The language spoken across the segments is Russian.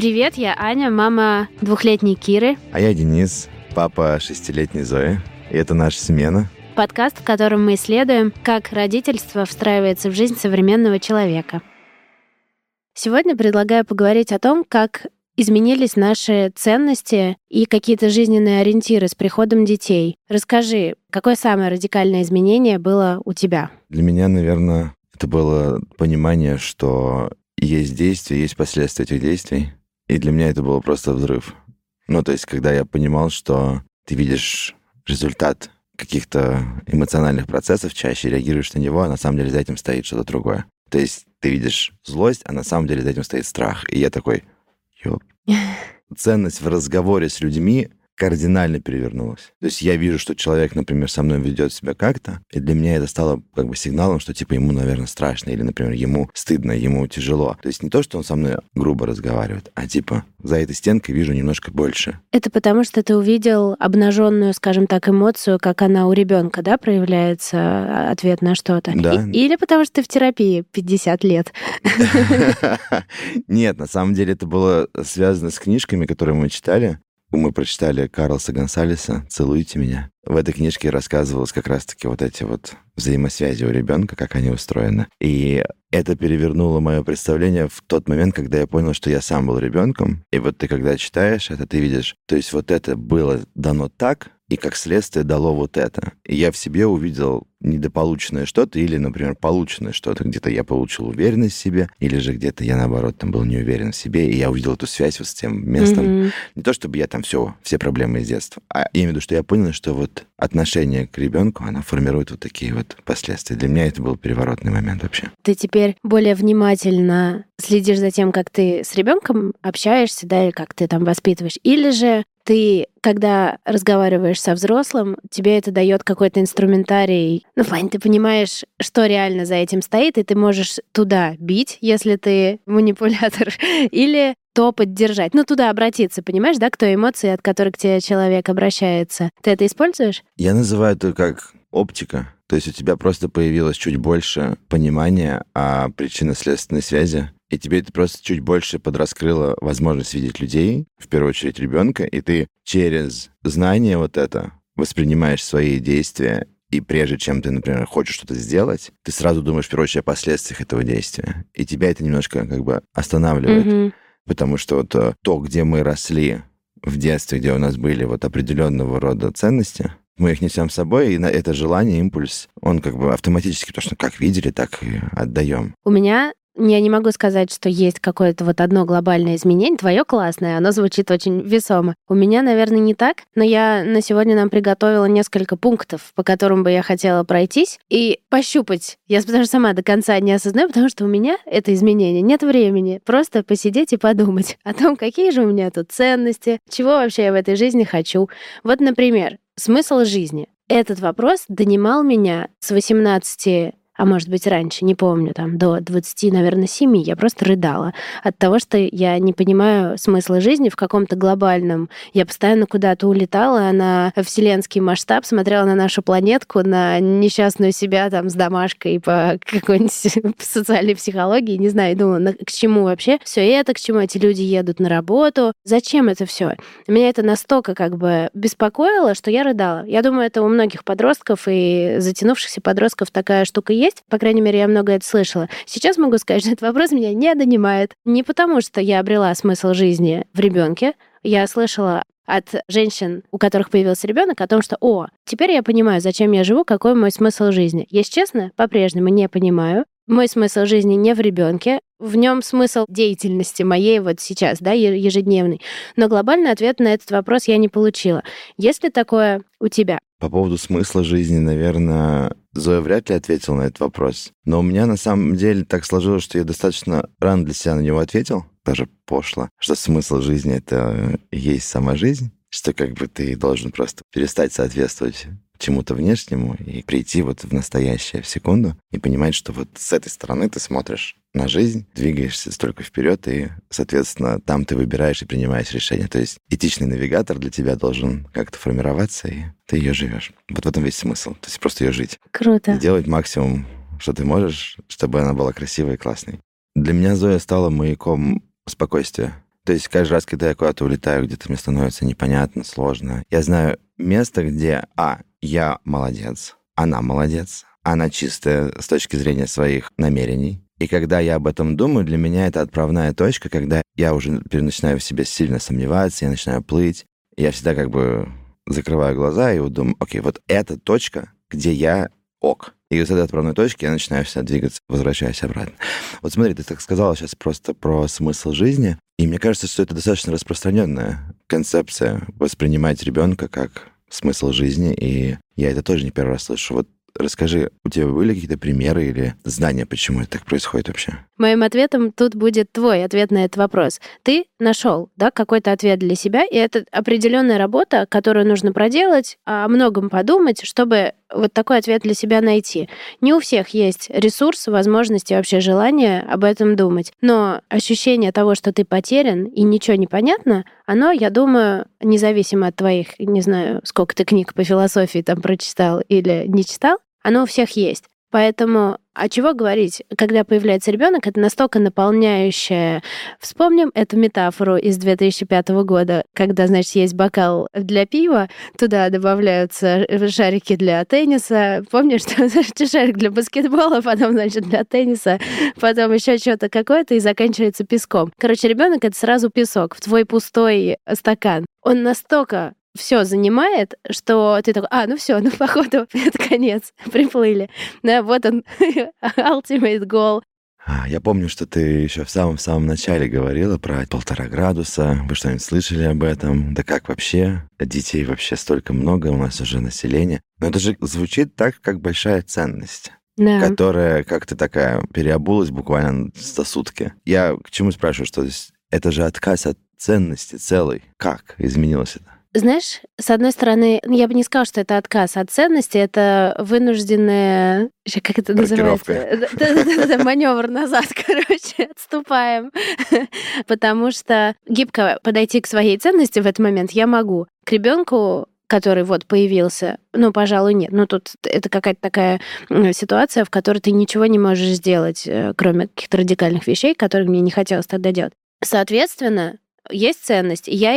Привет, я Аня, мама двухлетней Киры. А я Денис, папа шестилетней Зои. И это наша смена. Подкаст, в котором мы исследуем, как родительство встраивается в жизнь современного человека. Сегодня предлагаю поговорить о том, как изменились наши ценности и какие-то жизненные ориентиры с приходом детей. Расскажи, какое самое радикальное изменение было у тебя? Для меня, наверное, это было понимание, что есть действия, есть последствия этих действий. И для меня это было просто взрыв. Ну, то есть, когда я понимал, что ты видишь результат каких-то эмоциональных процессов, чаще реагируешь на него, а на самом деле за этим стоит что-то другое. То есть ты видишь злость, а на самом деле за этим стоит страх. И я такой, ёп. Ценность в разговоре с людьми кардинально перевернулась. То есть я вижу, что человек, например, со мной ведет себя как-то, и для меня это стало как бы сигналом, что типа ему, наверное, страшно, или, например, ему стыдно, ему тяжело. То есть не то, что он со мной грубо разговаривает, а типа за этой стенкой вижу немножко больше. Это потому, что ты увидел обнаженную, скажем так, эмоцию, как она у ребенка, да, проявляется а, ответ на что-то. Да. И- или потому что ты в терапии 50 лет. Нет, на самом деле это было связано с книжками, которые мы читали. Мы прочитали Карлса Гонсалеса «Целуйте меня». В этой книжке рассказывалось как раз-таки вот эти вот взаимосвязи у ребенка, как они устроены. И это перевернуло мое представление в тот момент, когда я понял, что я сам был ребенком. И вот ты, когда читаешь это, ты видишь, то есть вот это было дано так, и как следствие дало вот это. И я в себе увидел недополученное что-то или, например, полученное что-то. Где-то я получил уверенность в себе, или же где-то я, наоборот, там был не уверен в себе, и я увидел эту связь вот с тем местом. Мгм. Не то, чтобы я там все, все проблемы из детства, а я имею в виду, что я понял, что вот отношение к ребенку, оно формирует вот такие вот последствия. Для меня это был переворотный момент вообще. Ты теперь более внимательно следишь за тем, как ты с ребенком общаешься, да, или как ты там воспитываешь. Или же ты, когда разговариваешь со взрослым, тебе это дает какой-то инструментарий. Ну, в плане, ты понимаешь, что реально за этим стоит, и ты можешь туда бить, если ты манипулятор, или то поддержать. Ну, туда обратиться, понимаешь, да, к той эмоции, от которой к тебе человек обращается. Ты это используешь? Я называю это как оптика. То есть у тебя просто появилось чуть больше понимания о причинно-следственной связи, и тебе это просто чуть больше подраскрыло возможность видеть людей, в первую очередь ребенка, и ты через знание вот это воспринимаешь свои действия, и прежде чем ты, например, хочешь что-то сделать, ты сразу думаешь, в первую очередь, о последствиях этого действия. И тебя это немножко как бы останавливает. Мгм. Потому что вот э, то, где мы росли в детстве, где у нас были вот определенного рода ценности, мы их несем с собой, и на это желание, импульс, он как бы автоматически, то, что как видели, так и отдаем. У меня я не могу сказать, что есть какое-то вот одно глобальное изменение. Твое классное, оно звучит очень весомо. У меня, наверное, не так, но я на сегодня нам приготовила несколько пунктов, по которым бы я хотела пройтись и пощупать. Я даже сама до конца не осознаю, потому что у меня это изменение нет времени. Просто посидеть и подумать о том, какие же у меня тут ценности, чего вообще я в этой жизни хочу. Вот, например, смысл жизни. Этот вопрос донимал меня с 18 а может быть раньше, не помню, там до 20, наверное, 7, я просто рыдала от того, что я не понимаю смысла жизни в каком-то глобальном. Я постоянно куда-то улетала на вселенский масштаб, смотрела на нашу планетку, на несчастную себя там с домашкой по какой-нибудь социальной психологии, не знаю, думала, к чему вообще все это, к чему эти люди едут на работу, зачем это все. Меня это настолько как бы беспокоило, что я рыдала. Я думаю, это у многих подростков и затянувшихся подростков такая штука есть. По крайней мере, я много это слышала. Сейчас могу сказать, что этот вопрос меня не донимает. Не потому, что я обрела смысл жизни в ребенке. Я слышала от женщин, у которых появился ребенок, о том, что, о, теперь я понимаю, зачем я живу, какой мой смысл жизни. Если честно, по-прежнему не понимаю. Мой смысл жизни не в ребенке, в нем смысл деятельности моей вот сейчас, да, ежедневный. Но глобальный ответ на этот вопрос я не получила. Есть ли такое у тебя? По поводу смысла жизни, наверное, Зоя вряд ли ответила на этот вопрос. Но у меня на самом деле так сложилось, что я достаточно рано для себя на него ответил, даже пошло, что смысл жизни — это есть сама жизнь, что как бы ты должен просто перестать соответствовать чему-то внешнему и прийти вот в настоящее, в секунду, и понимать, что вот с этой стороны ты смотришь на жизнь, двигаешься столько вперед, и, соответственно, там ты выбираешь и принимаешь решение. То есть этичный навигатор для тебя должен как-то формироваться, и ты ее живешь. Вот в этом весь смысл. То есть просто ее жить. Круто. И делать максимум, что ты можешь, чтобы она была красивой и классной. Для меня Зоя стала маяком спокойствия. То есть каждый раз, когда я куда-то улетаю, где-то мне становится непонятно, сложно, я знаю место, где, а, я молодец, она молодец, она чистая с точки зрения своих намерений. И когда я об этом думаю, для меня это отправная точка, когда я уже начинаю в себе сильно сомневаться, я начинаю плыть. Я всегда как бы закрываю глаза и думаю, окей, вот эта точка, где я ок. И с этой отправной точки я начинаю всегда двигаться, возвращаясь обратно. Вот смотри, ты так сказала сейчас просто про смысл жизни. И мне кажется, что это достаточно распространенная концепция воспринимать ребенка как смысл жизни, и я это тоже не первый раз слышу. Вот расскажи, у тебя были какие-то примеры или знания, почему это так происходит вообще? Моим ответом тут будет твой ответ на этот вопрос. Ты нашел, да, какой-то ответ для себя, и это определенная работа, которую нужно проделать, о многом подумать, чтобы вот такой ответ для себя найти. Не у всех есть ресурс, возможности, вообще желание об этом думать. Но ощущение того, что ты потерян и ничего не понятно, оно, я думаю, независимо от твоих, не знаю, сколько ты книг по философии там прочитал или не читал, оно у всех есть. Поэтому а чего говорить, когда появляется ребенок, это настолько наполняющее. Вспомним эту метафору из 2005 года, когда, значит, есть бокал для пива, туда добавляются шарики для тенниса. Помнишь, что значит, шарик для баскетбола, потом, значит, для тенниса, потом еще что-то какое-то и заканчивается песком. Короче, ребенок это сразу песок в твой пустой стакан. Он настолько все занимает, что ты такой, а, ну все, ну походу это конец, приплыли. Да, вот он, ultimate goal. А, я помню, что ты еще в самом-самом начале говорила про полтора градуса. Вы что-нибудь слышали об этом? Да как вообще? Детей вообще столько много, у нас уже население. Но это же звучит так, как большая ценность. Да. которая как-то такая переобулась буквально за сутки. Я к чему спрашиваю, что это же отказ от ценности целой. Как изменилось это? Знаешь, с одной стороны, я бы не сказала, что это отказ от ценности, это вынужденная... Как это называется? Да-да-да, маневр назад, короче, отступаем. Потому что гибко подойти к своей ценности в этот момент я могу. К ребенку который вот появился, ну, пожалуй, нет. Ну, тут это какая-то такая ситуация, в которой ты ничего не можешь сделать, э, кроме каких-то радикальных вещей, которые мне не хотелось тогда делать. Соответственно, есть ценность, я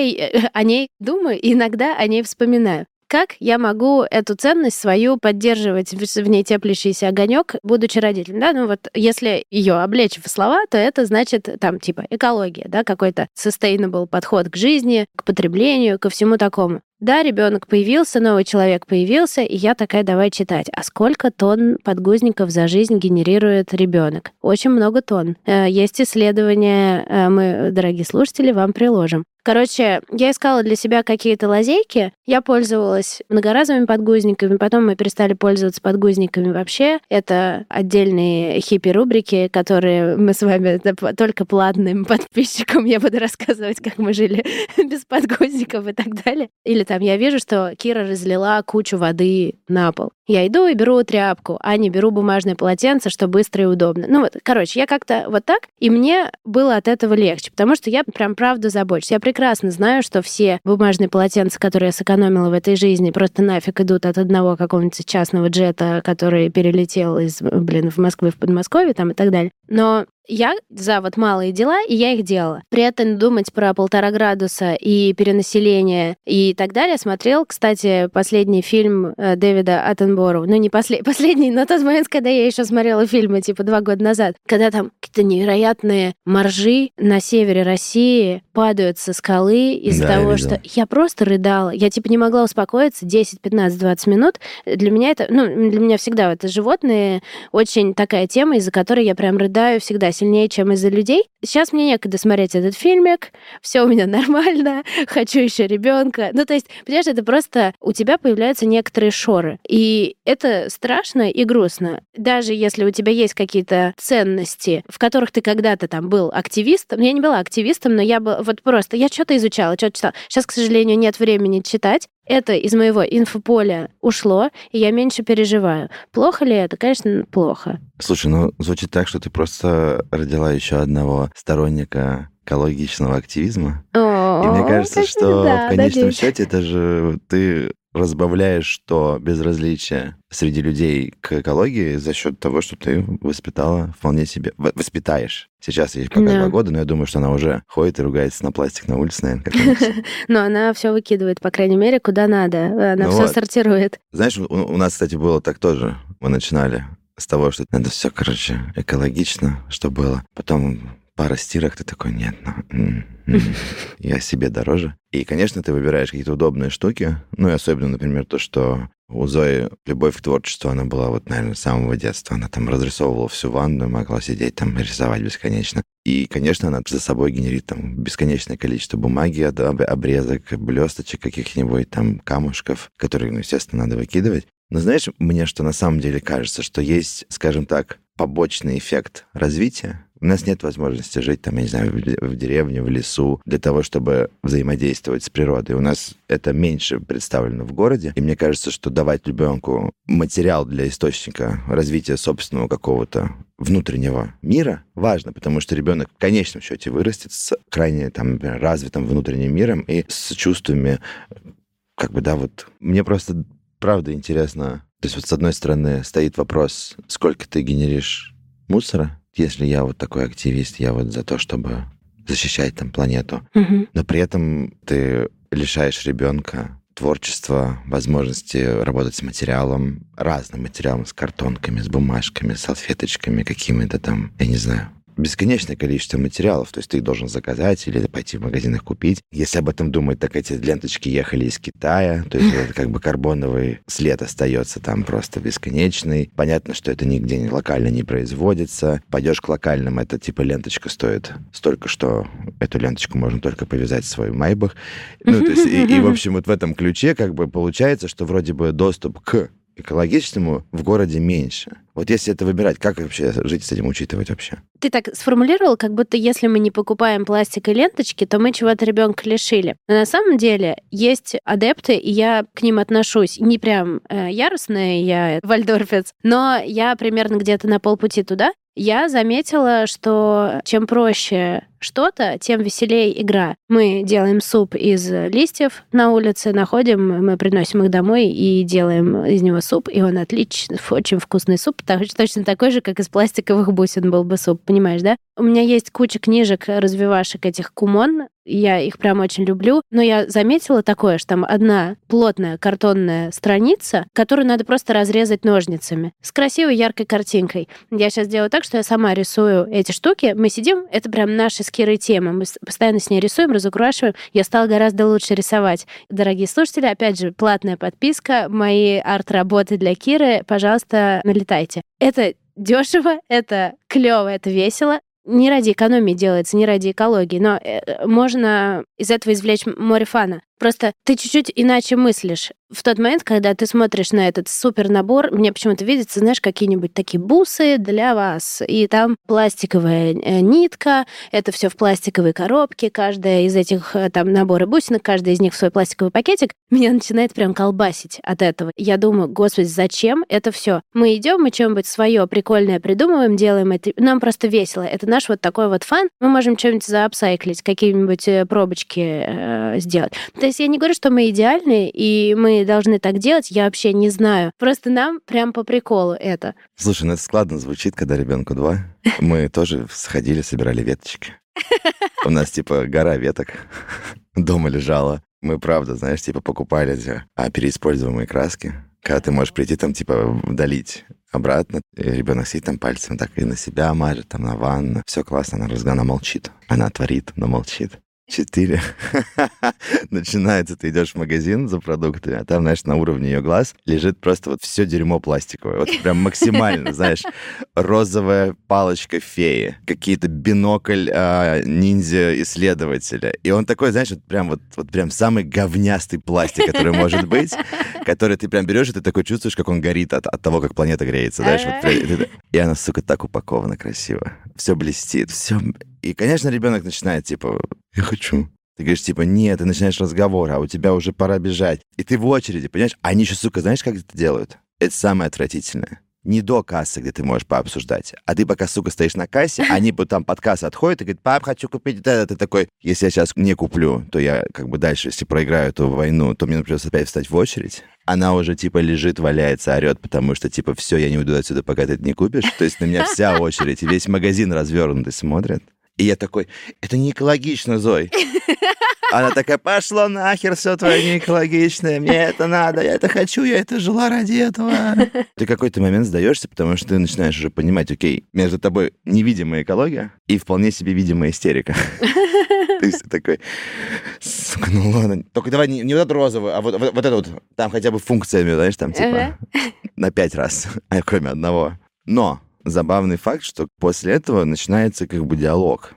о ней думаю и иногда о ней вспоминаю. Как я могу эту ценность свою поддерживать, в ней теплящийся огонек, будучи родителем? Да, ну вот если ее облечь в слова, то это значит там типа экология, да, какой-то sustainable подход к жизни, к потреблению, ко всему такому. Да, ребенок появился, новый человек появился, и я такая, давай читать. А сколько тонн подгузников за жизнь генерирует ребенок? Очень много тонн. Э, есть исследования, э, мы, дорогие слушатели, вам приложим. Короче, я искала для себя какие-то лазейки. Я пользовалась многоразовыми подгузниками, потом мы перестали пользоваться подгузниками вообще. Это отдельные хиппи-рубрики, которые мы с вами только платным подписчикам я буду рассказывать, как мы жили без подгузников и так далее. Или там я вижу, что Кира разлила кучу воды на пол. Я иду и беру тряпку, а не беру бумажное полотенце, что быстро и удобно. Ну вот, короче, я как-то вот так, и мне было от этого легче, потому что я прям правда забочусь. Я прекрасно знаю, что все бумажные полотенца, которые я сэкономила в этой жизни, просто нафиг идут от одного какого-нибудь частного джета, который перелетел из, блин, в Москвы в Подмосковье там и так далее. Но я за вот малые дела, и я их делала. При этом думать про полтора градуса и перенаселение и так далее смотрел, кстати, последний фильм э, Дэвида Аттенборо. Ну, не послед... последний, но тот момент, когда я еще смотрела фильмы, типа, два года назад, когда там какие-то невероятные моржи на севере России падают со скалы из-за да, того, я что... Я просто рыдала. Я, типа, не могла успокоиться 10, 15, 20 минут. Для меня это... Ну, для меня всегда это животные очень такая тема, из-за которой я прям рыдаю всегда сильнее, чем из-за людей. Сейчас мне некогда смотреть этот фильмик, все у меня нормально, хочу еще ребенка. Ну, то есть, понимаешь, это просто у тебя появляются некоторые шоры. И это страшно и грустно. Даже если у тебя есть какие-то ценности, в которых ты когда-то там был активистом. Я не была активистом, но я был вот просто, я что-то изучала, что-то читала. Сейчас, к сожалению, нет времени читать, это из моего инфополя ушло, и я меньше переживаю. Плохо ли это? Конечно, плохо. Слушай, ну звучит так, что ты просто родила еще одного сторонника экологичного активизма. О, и мне кажется, что да, в конечном надеюсь. счете это же ты разбавляешь то безразличие среди людей к экологии за счет того, что ты воспитала вполне себе... Воспитаешь. Сейчас ей пока да. два года, но я думаю, что она уже ходит и ругается на пластик на улице, наверное. Но она все выкидывает, по крайней мере, куда надо. Она все сортирует. Знаешь, у нас, кстати, было так тоже. Мы начинали с того, что надо все, короче, экологично, что было. Потом пара стирок, ты такой, нет, ну, я себе дороже. И, конечно, ты выбираешь какие-то удобные штуки, ну и особенно, например, то, что у Зои любовь к творчеству, она была вот, наверное, с самого детства. Она там разрисовывала всю ванну, могла сидеть там, рисовать бесконечно. И, конечно, она за собой генерит там бесконечное количество бумаги, обрезок, блесточек каких-нибудь там камушков, которые, ну, естественно, надо выкидывать. Но знаешь, мне что на самом деле кажется, что есть, скажем так, побочный эффект развития, у нас нет возможности жить там, я не знаю, в деревне, в лесу, для того, чтобы взаимодействовать с природой. У нас это меньше представлено в городе. И мне кажется, что давать ребенку материал для источника развития собственного какого-то внутреннего мира важно, потому что ребенок в конечном счете вырастет с крайне там, например, развитым внутренним миром и с чувствами, как бы, да, вот мне просто правда интересно. То есть вот с одной стороны стоит вопрос, сколько ты генеришь мусора, если я вот такой активист, я вот за то, чтобы защищать там планету, угу. но при этом ты лишаешь ребенка творчества, возможности работать с материалом, разным материалом, с картонками, с бумажками, с салфеточками, какими-то там, я не знаю, бесконечное количество материалов, то есть ты их должен заказать или пойти в магазин их купить. Если об этом думать, так эти ленточки ехали из Китая, то есть это как бы карбоновый след остается там просто бесконечный. Понятно, что это нигде не локально не производится. Пойдешь к локальным, это типа ленточка стоит столько, что эту ленточку можно только повязать в свой майбах. Ну, то есть, и, и, в общем, вот в этом ключе как бы получается, что вроде бы доступ к экологичному в городе меньше. Вот если это выбирать, как вообще жить с этим, учитывать вообще? Ты так сформулировал, как будто если мы не покупаем пластик и ленточки, то мы чего-то ребенка лишили. Но на самом деле есть адепты, и я к ним отношусь не прям э, яростная, я вальдорфец, но я примерно где-то на полпути туда. Я заметила, что чем проще что-то, тем веселее игра. Мы делаем суп из листьев на улице, находим, мы приносим их домой и делаем из него суп, и он отличный, очень вкусный суп, точно такой же, как из пластиковых бусин был бы суп, понимаешь, да? У меня есть куча книжек, развивашек этих кумон, я их прям очень люблю, но я заметила такое, что там одна плотная картонная страница, которую надо просто разрезать ножницами с красивой яркой картинкой. Я сейчас делаю так, что я сама рисую эти штуки, мы сидим, это прям наши Кирой тема. Мы постоянно с ней рисуем, разукрашиваем. Я стала гораздо лучше рисовать. Дорогие слушатели, опять же, платная подписка, мои арт-работы для Киры, пожалуйста, налетайте. Это дешево, это клево, это весело не ради экономии делается, не ради экологии, но э, можно из этого извлечь море фана. Просто ты чуть-чуть иначе мыслишь. В тот момент, когда ты смотришь на этот супер набор, мне почему-то видится, знаешь, какие-нибудь такие бусы для вас. И там пластиковая э, нитка, это все в пластиковой коробке, каждая из этих э, там наборы бусинок, каждая из них в свой пластиковый пакетик. Меня начинает прям колбасить от этого. Я думаю, господи, зачем это все? Мы идем, мы чем-нибудь свое прикольное придумываем, делаем это. Нам просто весело. Это наш вот такой вот фан. Мы можем что-нибудь заапсайклить, какие-нибудь э, пробочки э, сделать. То есть я не говорю, что мы идеальны, и мы должны так делать, я вообще не знаю. Просто нам прям по приколу это. Слушай, ну это складно звучит, когда ребенку два. Мы тоже сходили, собирали веточки. У нас типа гора веток дома лежала. Мы, правда, знаешь, типа покупали а, переиспользуемые краски, когда ты можешь прийти там, типа, долить обратно. И ребенок сидит там пальцем так и на себя мажет, там на ванну. Все классно, она, она молчит. Она творит, но молчит. Четыре. Начинается, ты идешь в магазин за продуктами, а там, знаешь, на уровне ее глаз лежит просто вот все дерьмо пластиковое. Вот прям максимально, знаешь, розовая палочка феи, какие-то бинокль а, ниндзя-исследователя. И он такой, знаешь, вот прям вот, вот прям самый говнястый пластик, который может быть, который ты прям берешь, и ты такой чувствуешь, как он горит от, от того, как планета греется, знаешь. Вот, и она, сука, так упакована красиво. Все блестит, все и, конечно, ребенок начинает, типа, я хочу. Ты говоришь, типа, нет, ты начинаешь разговор, а у тебя уже пора бежать. И ты в очереди, понимаешь? А они еще, сука, знаешь, как это делают? Это самое отвратительное. Не до кассы, где ты можешь пообсуждать. А ты пока, сука, стоишь на кассе, они там под кассой отходят и говорят, пап, хочу купить это. Ты такой, если я сейчас не куплю, то я как бы дальше, если проиграю эту войну, то мне придется опять встать в очередь. Она уже типа лежит, валяется, орет, потому что типа все, я не уйду отсюда, пока ты это не купишь. То есть на меня вся очередь, весь магазин развернутый смотрит. И я такой, это не экологично, Зой. Она такая, пошло нахер, все твое не экологичное, мне это надо, я это хочу, я это жила ради этого. Ты какой-то момент сдаешься, потому что ты начинаешь уже понимать, окей, между тобой невидимая экология и вполне себе видимая истерика. То есть такой, сука, ну ладно, только давай не, не вот эту розовую, а вот, вот, вот эту вот, там хотя бы функциями, знаешь, там типа на пять раз, а кроме одного. Но забавный факт, что после этого начинается как бы диалог.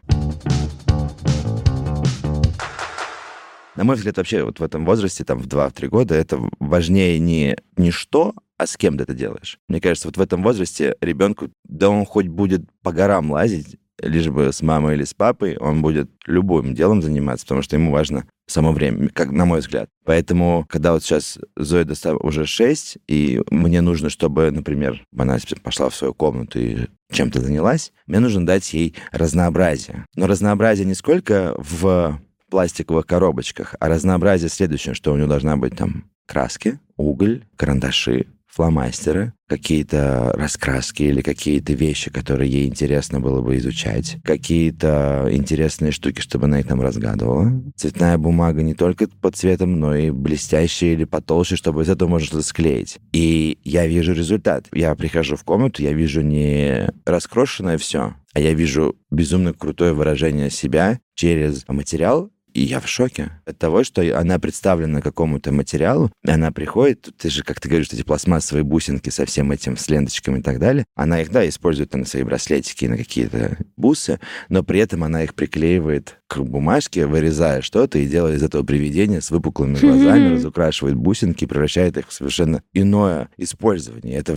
На мой взгляд, вообще вот в этом возрасте, там, в 2-3 года, это важнее не, не что, а с кем ты это делаешь. Мне кажется, вот в этом возрасте ребенку, да он хоть будет по горам лазить, лишь бы с мамой или с папой, он будет любым делом заниматься, потому что ему важно само время, как на мой взгляд. Поэтому, когда вот сейчас Зоя уже 6, и мне нужно, чтобы, например, она пошла в свою комнату и чем-то занялась, мне нужно дать ей разнообразие. Но разнообразие не сколько в пластиковых коробочках, а разнообразие следующее, что у нее должна быть там краски, уголь, карандаши, фломастеры, какие-то раскраски или какие-то вещи, которые ей интересно было бы изучать, какие-то интересные штуки, чтобы она их там разгадывала. Цветная бумага не только по цветам, но и блестящая или потолще, чтобы из этого можно что-то склеить. И я вижу результат. Я прихожу в комнату, я вижу не раскрошенное все, а я вижу безумно крутое выражение себя через материал, и я в шоке от того, что она представлена какому-то материалу, и она приходит, ты же, как ты говоришь, эти пластмассовые бусинки со всем этим, с ленточками и так далее, она их, да, использует на свои браслетики, на какие-то бусы, но при этом она их приклеивает к бумажке, вырезая что-то и делая из этого привидения с выпуклыми глазами, разукрашивает бусинки, превращает их в совершенно иное использование. Это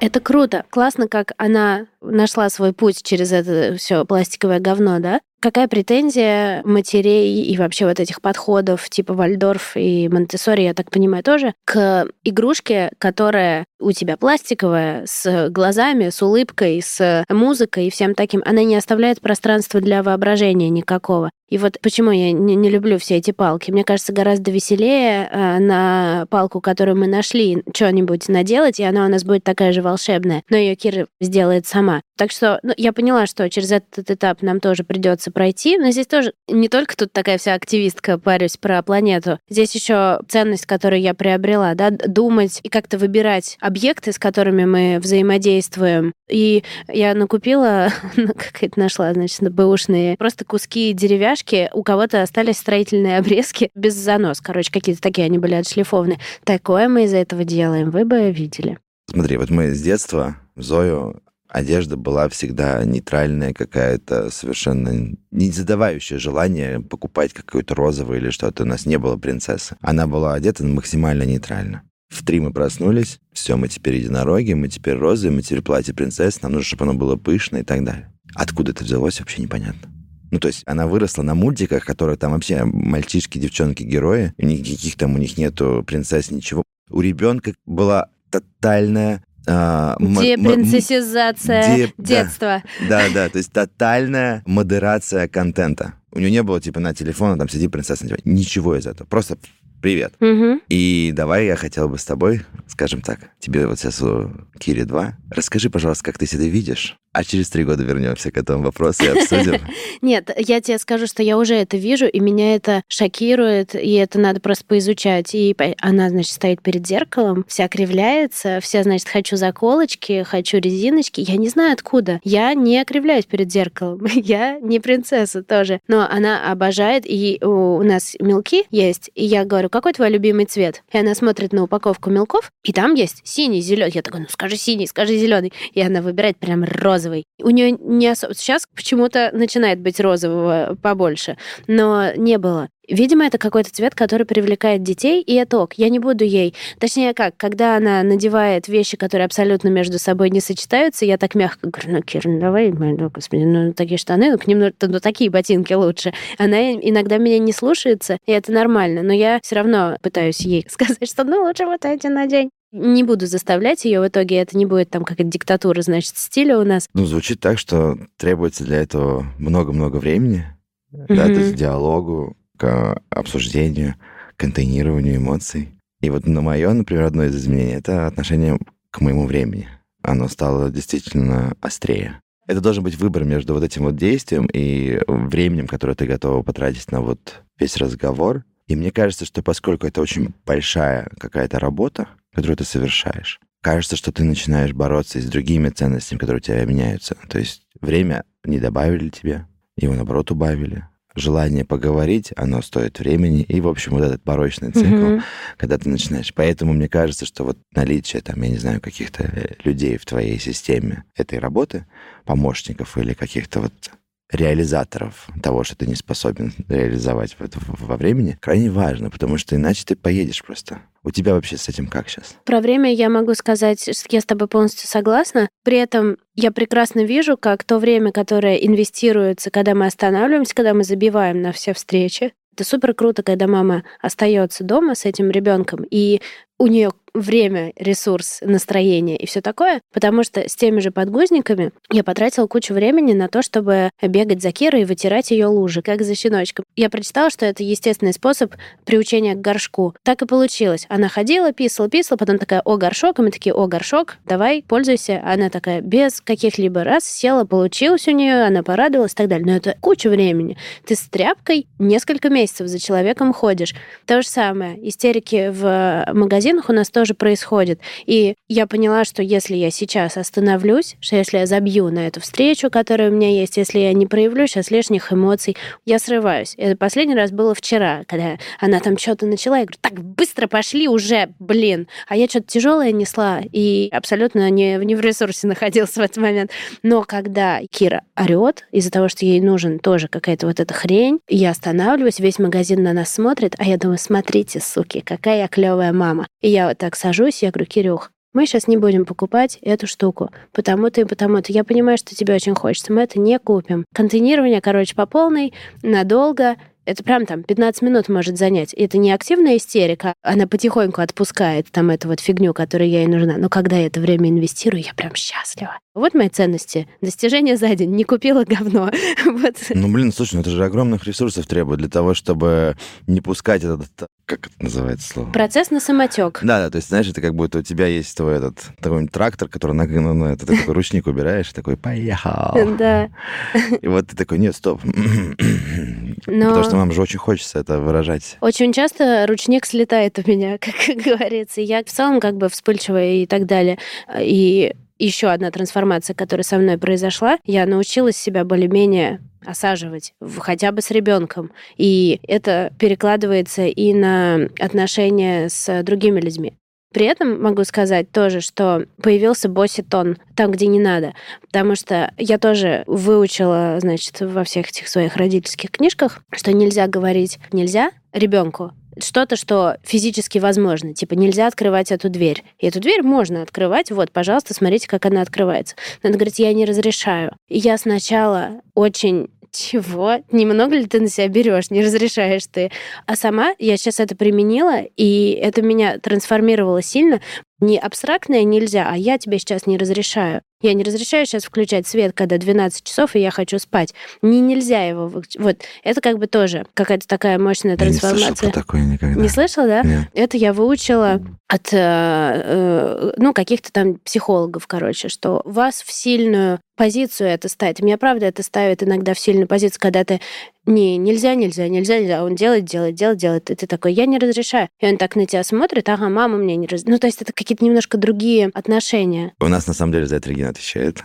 это круто. Классно, как она нашла свой путь через это все пластиковое говно, да? Какая претензия матерей и вообще вот этих подходов типа Вальдорф и Монтессори, я так понимаю, тоже, к игрушке, которая у тебя пластиковая, с глазами, с улыбкой, с музыкой и всем таким, она не оставляет пространства для воображения никакого. И вот почему я не, не люблю все эти палки. Мне кажется, гораздо веселее э, на палку, которую мы нашли, что-нибудь наделать, и она у нас будет такая же волшебная. Но ее Кира сделает сама. Так что ну, я поняла, что через этот этап нам тоже придется пройти. Но здесь тоже не только тут такая вся активистка парюсь про планету. Здесь еще ценность, которую я приобрела, да, думать и как-то выбирать объекты, с которыми мы взаимодействуем. И я накупила, ну, как то нашла, значит, бэушные, просто куски деревяшки. У кого-то остались строительные обрезки без занос. Короче, какие-то такие они были отшлифованы. Такое мы из этого делаем. Вы бы видели. Смотри, вот мы с детства Зою одежда была всегда нейтральная какая-то, совершенно не задавающая желание покупать какое-то розовое или что-то. У нас не было принцессы. Она была одета максимально нейтрально. В три мы проснулись, все, мы теперь единороги, мы теперь розы, мы теперь платье принцессы, нам нужно, чтобы оно было пышное и так далее. Откуда это взялось, вообще непонятно. Ну, то есть она выросла на мультиках, которые там вообще мальчишки, девчонки, герои, и никаких там у них нету принцесс, ничего. У ребенка была тотальная а, Депринцессизация деп, детства. Да, да, да, то есть тотальная модерация контента. У нее не было типа на телефоне там сиди принцесса. Ничего из этого. Просто привет. Угу. И давай я хотел бы с тобой, скажем так, тебе вот сейчас у Кири 2. Расскажи, пожалуйста, как ты себя видишь а через три года вернемся к этому вопросу и обсудим. Нет, я тебе скажу, что я уже это вижу, и меня это шокирует, и это надо просто поизучать. И она, значит, стоит перед зеркалом, вся кривляется, вся, значит, хочу заколочки, хочу резиночки. Я не знаю откуда. Я не кривляюсь перед зеркалом. Я не принцесса тоже. Но она обожает, и у нас мелки есть, и я говорю, какой твой любимый цвет? И она смотрит на упаковку мелков, и там есть синий, зеленый. Я такой, ну скажи синий, скажи зеленый. И она выбирает прям розовый розовый. У нее не особо... Сейчас почему-то начинает быть розового побольше, но не было. Видимо, это какой-то цвет, который привлекает детей, и это ок. Я не буду ей... Точнее, как, когда она надевает вещи, которые абсолютно между собой не сочетаются, я так мягко говорю, ну, Кир, ну, давай, ну, господи, ну, такие штаны, ну, к ним ну, ну, такие ботинки лучше. Она иногда меня не слушается, и это нормально, но я все равно пытаюсь ей сказать, что ну, лучше вот эти надень. Не буду заставлять ее, в итоге это не будет там какая-то диктатура, значит, стиля у нас. Ну, звучит так, что требуется для этого много-много времени, mm-hmm. да, то есть диалогу, к обсуждению, контейнированию эмоций. И вот на мое, например, одно из изменений — это отношение к моему времени. Оно стало действительно острее. Это должен быть выбор между вот этим вот действием и временем, которое ты готова потратить на вот весь разговор. И мне кажется, что поскольку это очень большая какая-то работа, которую ты совершаешь, кажется, что ты начинаешь бороться и с другими ценностями, которые у тебя меняются. То есть время не добавили тебе, его, наоборот, убавили желание поговорить, оно стоит времени, и, в общем, вот этот порочный цикл, mm-hmm. когда ты начинаешь. Поэтому мне кажется, что вот наличие, там, я не знаю, каких-то э, людей в твоей системе этой работы, помощников или каких-то вот реализаторов того, что ты не способен реализовать во времени, крайне важно, потому что иначе ты поедешь просто. У тебя вообще с этим как сейчас? Про время я могу сказать, что я с тобой полностью согласна. При этом я прекрасно вижу, как то время, которое инвестируется, когда мы останавливаемся, когда мы забиваем на все встречи, это супер круто, когда мама остается дома с этим ребенком, и у нее время, ресурс, настроение и все такое, потому что с теми же подгузниками я потратила кучу времени на то, чтобы бегать за Кирой и вытирать ее лужи, как за щеночком. Я прочитала, что это естественный способ приучения к горшку. Так и получилось. Она ходила, писала, писала, потом такая, о, горшок, и мы такие, о, горшок, давай, пользуйся. Она такая, без каких-либо раз села, получилось у нее, она порадовалась и так далее. Но это куча времени. Ты с тряпкой несколько месяцев за человеком ходишь. То же самое. Истерики в магазинах у нас тоже происходит. И я поняла, что если я сейчас остановлюсь, что если я забью на эту встречу, которая у меня есть, если я не проявлю сейчас лишних эмоций, я срываюсь. Это последний раз было вчера, когда она там что-то начала, я говорю, так, быстро пошли уже, блин. А я что-то тяжелое несла и абсолютно не, не в ресурсе находился в этот момент. Но когда Кира орет из-за того, что ей нужен тоже какая-то вот эта хрень, я останавливаюсь, весь магазин на нас смотрит, а я думаю, смотрите, суки, какая я клевая мама. И я вот так сажусь, я говорю, Кирюх, мы сейчас не будем покупать эту штуку, потому-то и потому-то. Я понимаю, что тебе очень хочется, мы это не купим. Контейнирование, короче, по полной, надолго, это прям там 15 минут может занять. И это не активная истерика, она потихоньку отпускает там эту вот фигню, которая ей нужна. Но когда я это время инвестирую, я прям счастлива. Вот мои ценности. Достижения за день. Не купила говно. вот. Ну, блин, слушай, ну это же огромных ресурсов требует для того, чтобы не пускать этот как это называется слово? Процесс на самотек. Да, да, то есть, знаешь, это как будто у тебя есть твой этот такой трактор, который на, ну, ну, это, ты такой ручник убираешь, такой, поехал. Да. И вот ты такой, нет, стоп. Но... Потому что нам же очень хочется это выражать. Очень часто ручник слетает у меня, как говорится. Я в целом как бы вспыльчивая и так далее. И еще одна трансформация, которая со мной произошла, я научилась себя более-менее осаживать, хотя бы с ребенком. И это перекладывается и на отношения с другими людьми. При этом могу сказать тоже, что появился босси-тон там, где не надо. Потому что я тоже выучила, значит, во всех этих своих родительских книжках, что нельзя говорить «нельзя» ребенку, что-то, что физически возможно. Типа нельзя открывать эту дверь. И эту дверь можно открывать. Вот, пожалуйста, смотрите, как она открывается. Надо говорить, я не разрешаю. И я сначала очень чего? Немного ли ты на себя берешь, не разрешаешь ты? А сама я сейчас это применила, и это меня трансформировало сильно. Не абстрактное нельзя, а я тебе сейчас не разрешаю. Я не разрешаю сейчас включать свет, когда 12 часов, и я хочу спать. Не нельзя его... Вот, это как бы тоже какая-то такая мощная трансформация. Я не слышал про такое никогда. Не слышал, да? Нет. Это я выучила от, э, э, ну, каких-то там психологов, короче, что вас в сильную позицию это ставит. Меня, правда, это ставит иногда в сильную позицию, когда ты не, нельзя, нельзя, нельзя, нельзя. Он делает, делает, делает, делает. И ты такой, я не разрешаю. И он так на тебя смотрит, ага, мама мне не разрешает. Ну, то есть это какие-то немножко другие отношения. У нас, на самом деле, за это Регина отвечает.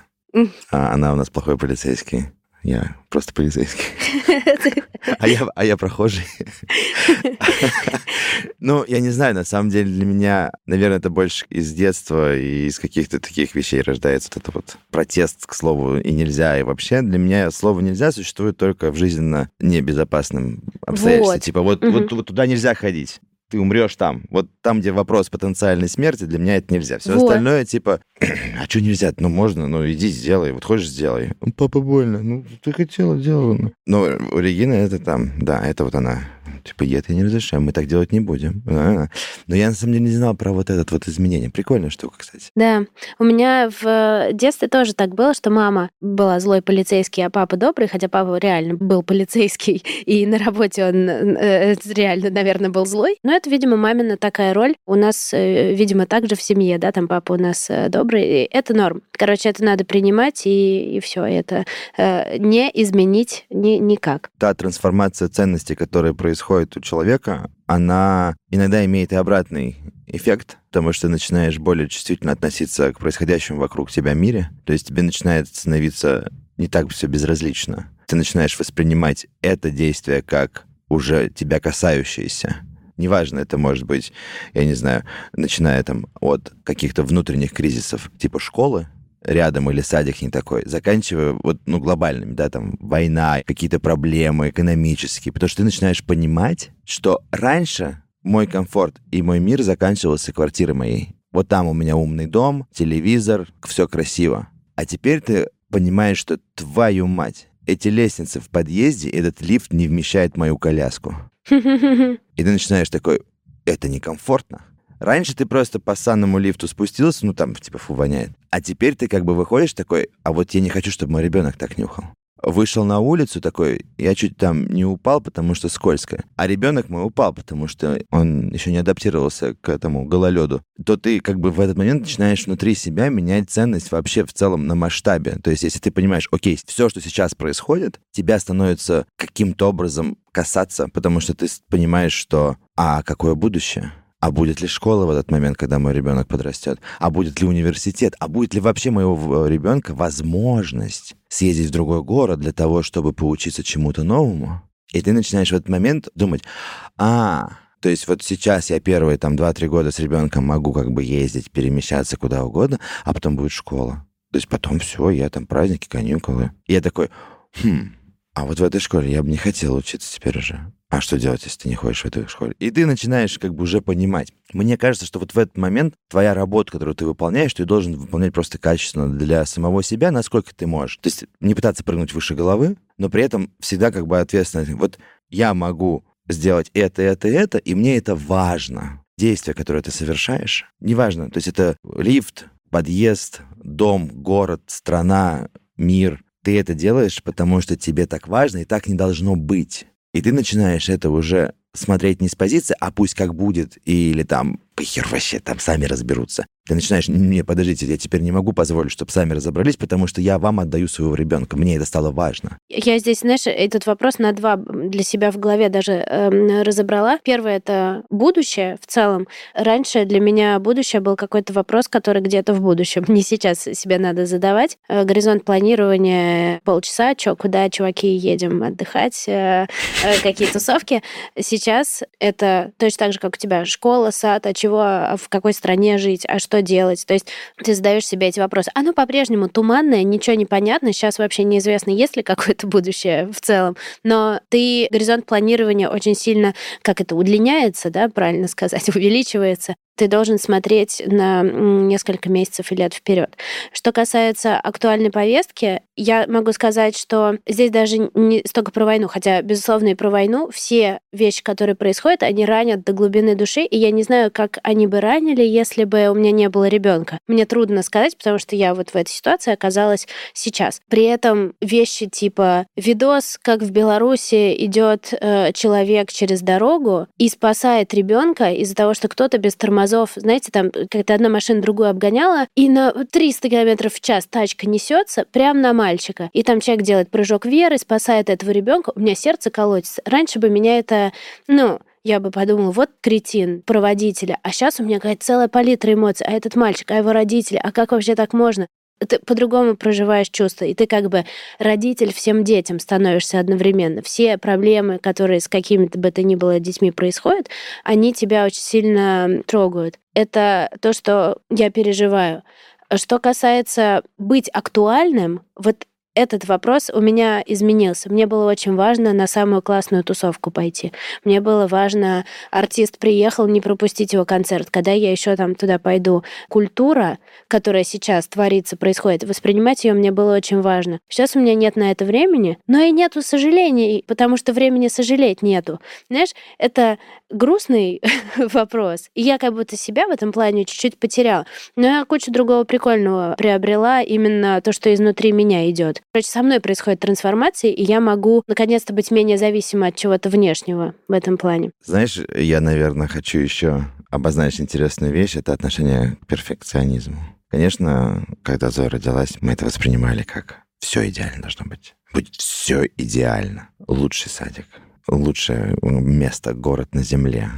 А она у нас плохой полицейский. Я просто полицейский. А я, а я прохожий. Ну, я не знаю, на самом деле для меня, наверное, это больше из детства и из каких-то таких вещей рождается вот это вот протест к слову «и нельзя». И вообще для меня слово «нельзя» существует только в жизненно небезопасном обстоятельстве. Вот. Типа вот, Мгм. вот, вот туда нельзя ходить. Ты умрешь там. Вот там, где вопрос потенциальной смерти, для меня это нельзя. Все Вот. остальное, типа, а что нельзя? Ну, можно, ну, иди сделай. Вот хочешь, сделай. «Ну, Папа, больно. Ну, ты хотела, делала. ну». Но у Регины это там, да, это вот она. Типа, нет, я не разрешаю, мы так делать не будем. А-а-а. Но я, на самом деле, не знал про вот это вот изменение. Прикольная штука, кстати. Да, у меня в детстве тоже так было, что мама была злой полицейский, а папа добрый, хотя папа реально был полицейский, и на работе он э, реально, наверное, был злой. Но это, видимо, мамина такая роль. У нас, э, видимо, также в семье, да, там папа у нас э, добрый, и это норм. Короче, это надо принимать, и, и все, это э, не изменить ни, никак. Та трансформация ценностей, которая происходит у человека, она иногда имеет и обратный эффект, потому что ты начинаешь более чувствительно относиться к происходящему вокруг тебя мире. То есть тебе начинает становиться не так все безразлично. Ты начинаешь воспринимать это действие как уже тебя касающееся. Неважно, это может быть, я не знаю, начиная там от каких-то внутренних кризисов, типа школы, рядом или садик не такой, заканчивая вот, ну, глобальными, да, там, война, какие-то проблемы экономические, потому что ты начинаешь понимать, что раньше мой комфорт и мой мир заканчивался квартирой моей. Вот там у меня умный дом, телевизор, все красиво. А теперь ты понимаешь, что твою мать, эти лестницы в подъезде, этот лифт не вмещает мою коляску. И ты начинаешь такой, это некомфортно. Раньше ты просто по санному лифту спустился, ну там типа фу воняет. А теперь ты как бы выходишь такой, а вот я не хочу, чтобы мой ребенок так нюхал. Вышел на улицу такой, я чуть там не упал, потому что скользко. А ребенок мой упал, потому что он еще не адаптировался к этому гололеду. То ты как бы в этот момент начинаешь внутри себя менять ценность вообще в целом на масштабе. То есть если ты понимаешь, окей, все, что сейчас происходит, тебя становится каким-то образом касаться, потому что ты понимаешь, что а какое будущее? А будет ли школа в этот момент, когда мой ребенок подрастет? А будет ли университет? А будет ли вообще моего ребенка возможность съездить в другой город для того, чтобы поучиться чему-то новому? И ты начинаешь в этот момент думать, а, то есть вот сейчас я первые там 2-3 года с ребенком могу как бы ездить, перемещаться куда угодно, а потом будет школа. То есть потом все, я там праздники, каникулы. И я такой, хм, а вот в этой школе я бы не хотел учиться теперь уже. А что делать, если ты не ходишь в эту школу? И ты начинаешь как бы уже понимать. Мне кажется, что вот в этот момент твоя работа, которую ты выполняешь, ты должен выполнять просто качественно для самого себя, насколько ты можешь. То есть не пытаться прыгнуть выше головы, но при этом всегда как бы ответственно. Вот я могу сделать это, это, это, и мне это важно. Действие, которое ты совершаешь, неважно. То есть это лифт, подъезд, дом, город, страна, мир. Ты это делаешь, потому что тебе так важно, и так не должно быть. И ты начинаешь это уже смотреть не с позиции, а пусть как будет, или там, похер вообще, там сами разберутся. Ты начинаешь, не, подождите, я теперь не могу позволить, чтобы сами разобрались, потому что я вам отдаю своего ребенка, мне это стало важно. Я здесь, знаешь, этот вопрос на два для себя в голове даже э, разобрала. Первое — это будущее в целом. Раньше для меня будущее был какой-то вопрос, который где-то в будущем. Не сейчас себе надо задавать. Э, горизонт планирования полчаса, чё, куда, чуваки, едем отдыхать, э, э, какие тусовки. Сейчас это точно так же, как у тебя школа, сад, а чего, а в какой стране жить, а что делать. То есть ты задаешь себе эти вопросы. Оно по-прежнему туманное, ничего не понятно. Сейчас вообще неизвестно, есть ли какое-то будущее в целом. Но ты горизонт планирования очень сильно, как это, удлиняется, да, правильно сказать, увеличивается ты должен смотреть на несколько месяцев и лет вперед. Что касается актуальной повестки, я могу сказать, что здесь даже не столько про войну, хотя, безусловно, и про войну, все вещи, которые происходят, они ранят до глубины души, и я не знаю, как они бы ранили, если бы у меня не было ребенка. Мне трудно сказать, потому что я вот в этой ситуации оказалась сейчас. При этом вещи типа видос, как в Беларуси идет э, человек через дорогу и спасает ребенка из-за того, что кто-то без тормозов тормозов, знаете, там как-то одна машина другую обгоняла, и на 300 км в час тачка несется прямо на мальчика. И там человек делает прыжок веры, спасает этого ребенка. У меня сердце колотится. Раньше бы меня это, ну, я бы подумала, вот кретин, проводителя, а сейчас у меня какая-то целая палитра эмоций, а этот мальчик, а его родители, а как вообще так можно? Ты по-другому проживаешь чувства, и ты как бы родитель всем детям становишься одновременно. Все проблемы, которые с какими-то бы то ни было детьми происходят, они тебя очень сильно трогают. Это то, что я переживаю. Что касается быть актуальным, вот этот вопрос у меня изменился. Мне было очень важно на самую классную тусовку пойти. Мне было важно, артист приехал, не пропустить его концерт. Когда я еще там туда пойду, культура, которая сейчас творится, происходит, воспринимать ее мне было очень важно. Сейчас у меня нет на это времени, но и нету сожалений, потому что времени сожалеть нету. Знаешь, это грустный вопрос. Я как будто себя в этом плане чуть-чуть потеряла. Но я кучу другого прикольного приобрела, именно то, что изнутри меня идет. Короче, со мной происходит трансформация, и я могу наконец-то быть менее зависима от чего-то внешнего в этом плане. Знаешь, я, наверное, хочу еще обозначить интересную вещь. Это отношение к перфекционизму. Конечно, когда Зоя родилась, мы это воспринимали как все идеально должно быть. Будет все идеально. Лучший садик, лучшее место, город на земле.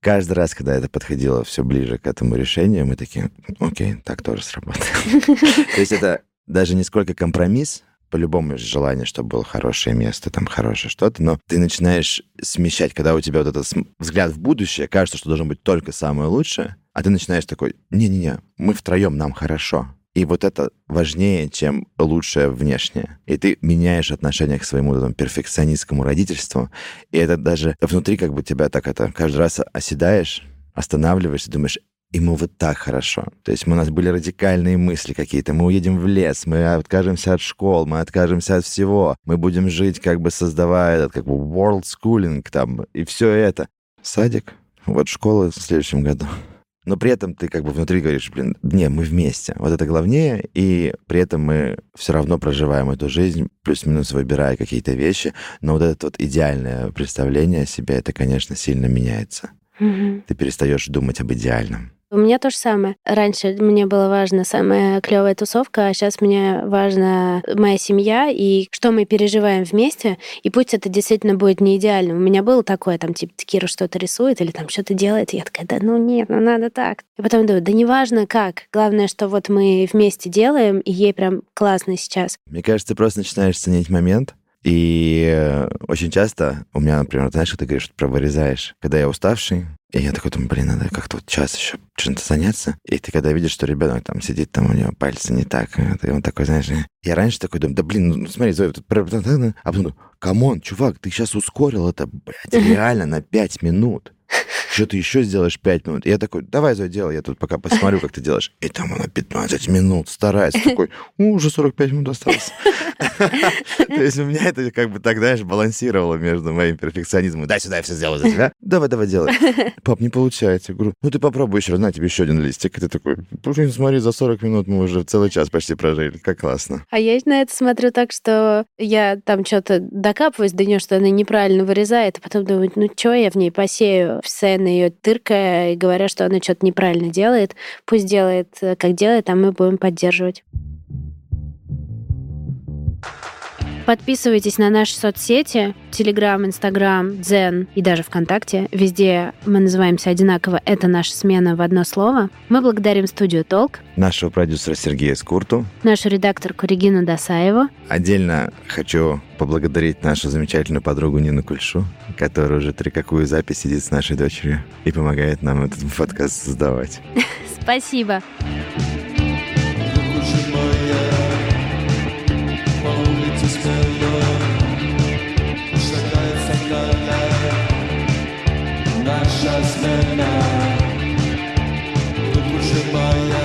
Каждый раз, когда это подходило все ближе к этому решению, мы такие, окей, так тоже сработает. То есть это даже не сколько компромисс, по-любому желание, чтобы было хорошее место, там хорошее что-то, но ты начинаешь смещать, когда у тебя вот этот взгляд в будущее, кажется, что должно быть только самое лучшее, а ты начинаешь такой, не-не-не, мы втроем, нам хорошо. И вот это важнее, чем лучшее внешнее. И ты меняешь отношение к своему этому перфекционистскому родительству. И это даже внутри как бы тебя так это каждый раз оседаешь, останавливаешься, думаешь, ему вот так хорошо. То есть у нас были радикальные мысли какие-то. Мы уедем в лес, мы откажемся от школ, мы откажемся от всего. Мы будем жить, как бы создавая этот как бы world schooling там, и все это. Садик, вот школа в следующем году но при этом ты как бы внутри говоришь, блин, не, мы вместе. Вот это главнее, и при этом мы все равно проживаем эту жизнь, плюс-минус выбирая какие-то вещи, но вот это вот идеальное представление о себе, это, конечно, сильно меняется. Угу. Ты перестаешь думать об идеальном. У меня то же самое. Раньше мне было важно самая клевая тусовка, а сейчас мне важна моя семья и что мы переживаем вместе. И пусть это действительно будет не идеально. У меня было такое, там, типа, Кира что-то рисует или там что-то делает. И я такая, да ну нет, ну надо так. И потом думаю, да неважно как. Главное, что вот мы вместе делаем, и ей прям классно сейчас. Мне кажется, ты просто начинаешь ценить момент, и э, очень часто у меня, например, знаешь, ты говоришь, что про вырезаешь. Когда я уставший, и я такой думаю, блин, надо как-то вот час еще чем-то заняться. И ты когда видишь, что ребенок там сидит, там у него пальцы не так, и он такой, знаешь, я раньше такой думаю, да блин, ну смотри, Зоя, тут... а потом, come on, чувак, ты сейчас ускорил это, блядь, реально на пять минут что ты еще сделаешь 5 минут? И я такой, давай, Зоя, делай, я тут пока посмотрю, как ты делаешь. И там она 15 минут старается. Такой, уже 45 минут осталось. То есть у меня это как бы так, знаешь, балансировало между моим перфекционизмом. Дай сюда, я все сделаю за тебя. Давай, давай, делай. Пап, не получается. Я говорю, ну ты попробуй еще раз, на тебе еще один листик. И ты такой, блин, смотри, за 40 минут мы уже целый час почти прожили. Как классно. А я на это смотрю так, что я там что-то докапываюсь до нее, что она неправильно вырезает, а потом думаю, ну что я в ней посею? Э, постоянно ее тыркая и говоря, что она что-то неправильно делает. Пусть делает, э, как делает, а мы будем поддерживать. Подписывайтесь на наши соцсети, Телеграм, Инстаграм, Дзен и даже ВКонтакте. Везде мы называемся одинаково «Это наша смена» в одно слово. Мы благодарим студию «Толк», Нашего продюсера Сергея Скурту. нашу редакторку Регину Досаеву, Отдельно хочу поблагодарить нашу замечательную подругу Нину Кульшу, которая уже три какую запись сидит с нашей дочерью и помогает нам этот подкаст создавать. Спасибо. Наша смена Выпущенная По